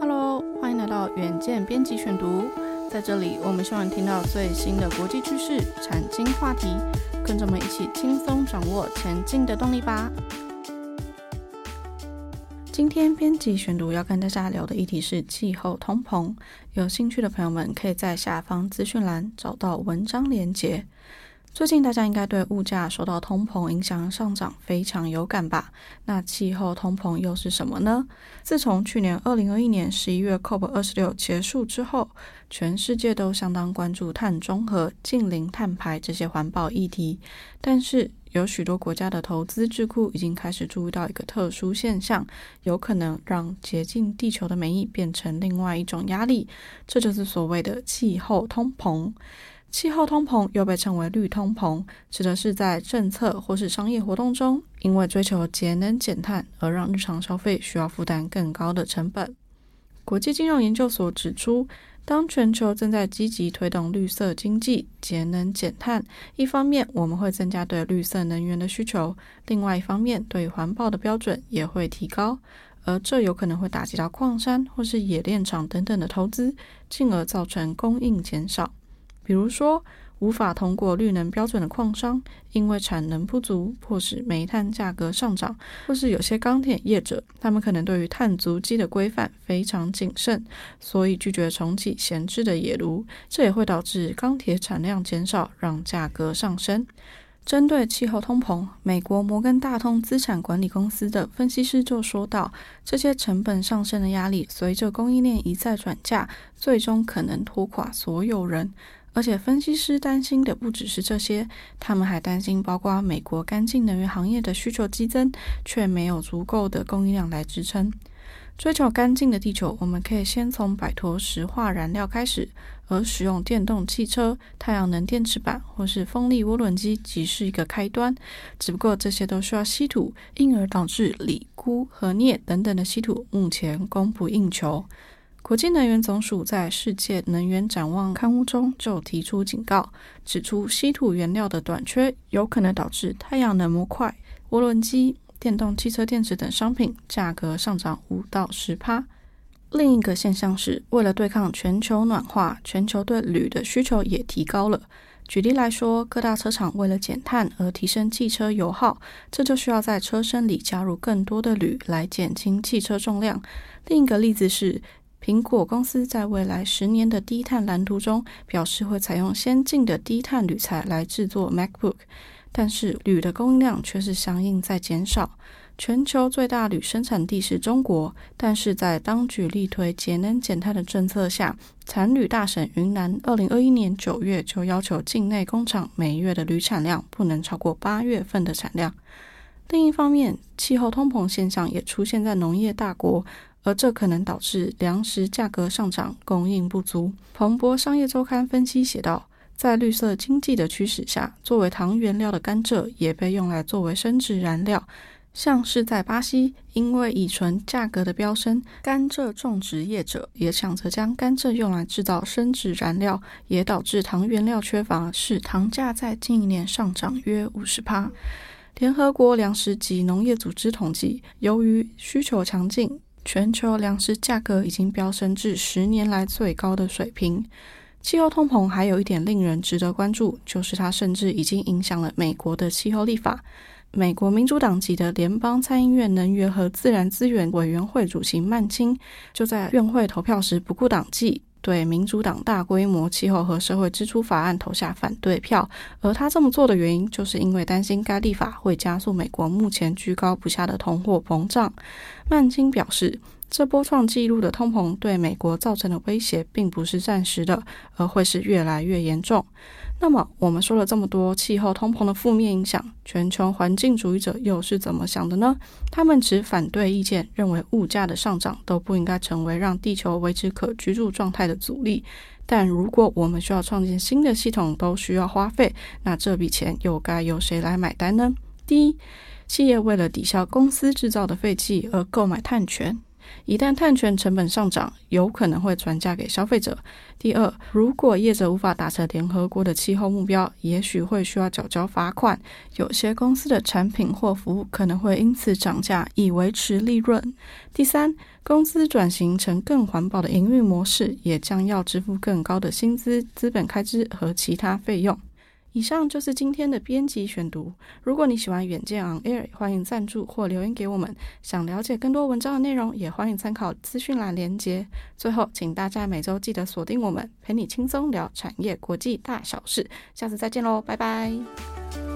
Hello，欢迎来到远见编辑选读。在这里，我们希望听到最新的国际趋势、产经话题，跟着我们一起轻松掌握前进的动力吧。今天编辑选读要跟大家聊的议题是气候通膨。有兴趣的朋友们可以在下方资讯栏找到文章连结。最近大家应该对物价受到通膨影响上涨非常有感吧？那气候通膨又是什么呢？自从去年二零二一年十一月 COP 二十六结束之后，全世界都相当关注碳中和、净零碳排这些环保议题。但是有许多国家的投资智库已经开始注意到一个特殊现象，有可能让洁净地球的美意变成另外一种压力，这就是所谓的气候通膨。气候通膨又被称为绿通膨，指的是在政策或是商业活动中，因为追求节能减碳而让日常消费需要负担更高的成本。国际金融研究所指出，当全球正在积极推动绿色经济、节能减碳，一方面我们会增加对绿色能源的需求，另外一方面对环保的标准也会提高，而这有可能会打击到矿山或是冶炼厂等等的投资，进而造成供应减少。比如说，无法通过绿能标准的矿商，因为产能不足，迫使煤炭价格上涨；或是有些钢铁业者，他们可能对于碳足迹的规范非常谨慎，所以拒绝重启闲置的冶炉，这也会导致钢铁产量减少，让价格上升。针对气候通膨，美国摩根大通资产管理公司的分析师就说道：“这些成本上升的压力，随着供应链一再转嫁，最终可能拖垮所有人。”而且，分析师担心的不只是这些，他们还担心，包括美国干净能源行业的需求激增，却没有足够的供应量来支撑。追求干净的地球，我们可以先从摆脱石化燃料开始，而使用电动汽车、太阳能电池板或是风力涡轮机，即是一个开端。只不过这些都需要稀土，因而导致锂、钴和镍等等的稀土目前供不应求。国际能源总署在《世界能源展望》刊物中就提出警告，指出稀土原料的短缺有可能导致太阳能模块、涡轮机、电动汽车电池等商品价格上涨五到十趴。另一个现象是，为了对抗全球暖化，全球对铝的需求也提高了。举例来说，各大车厂为了减碳而提升汽车油耗，这就需要在车身里加入更多的铝来减轻汽车重量。另一个例子是，苹果公司在未来十年的低碳蓝图中表示，会采用先进的低碳铝材来制作 MacBook，但是铝的供应量却是相应在减少。全球最大铝生产地是中国，但是在当局力推节能减碳的政策下，产铝大省云南二零二一年九月就要求境内工厂每月的铝产量不能超过八月份的产量。另一方面，气候通膨现象也出现在农业大国。而这可能导致粮食价格上涨，供应不足。彭博商业周刊分析写道，在绿色经济的驱使下，作为糖原料的甘蔗也被用来作为生质燃料。像是在巴西，因为乙醇价格的飙升，甘蔗种植业者也抢着将甘蔗用来制造生质燃料，也导致糖原料缺乏，使糖价在近一年上涨约五十趴。联合国粮食及农业组织统计，由于需求强劲。全球粮食价格已经飙升至十年来最高的水平。气候通膨还有一点令人值得关注，就是它甚至已经影响了美国的气候立法。美国民主党籍的联邦参议院能源和自然资源委员会主席曼青，就在院会投票时不顾党纪。对民主党大规模气候和社会支出法案投下反对票，而他这么做的原因，就是因为担心该立法会加速美国目前居高不下的通货膨胀。曼金表示，这波创纪录的通膨对美国造成的威胁，并不是暂时的，而会是越来越严重。那么，我们说了这么多气候通膨的负面影响，全球环境主义者又是怎么想的呢？他们持反对意见，认为物价的上涨都不应该成为让地球维持可居住状态的阻力。但如果我们需要创建新的系统，都需要花费，那这笔钱又该由谁来买单呢？第一，企业为了抵消公司制造的废气而购买碳权。一旦碳权成本上涨，有可能会转嫁给消费者。第二，如果业者无法达成联合国的气候目标，也许会需要缴交罚款。有些公司的产品或服务可能会因此涨价，以维持利润。第三，公司转型成更环保的营运模式，也将要支付更高的薪资、资本开支和其他费用。以上就是今天的编辑选读。如果你喜欢远见 On Air，欢迎赞助或留言给我们。想了解更多文章的内容，也欢迎参考资讯栏连接。最后，请大家每周记得锁定我们，陪你轻松聊产业国际大小事。下次再见喽，拜拜。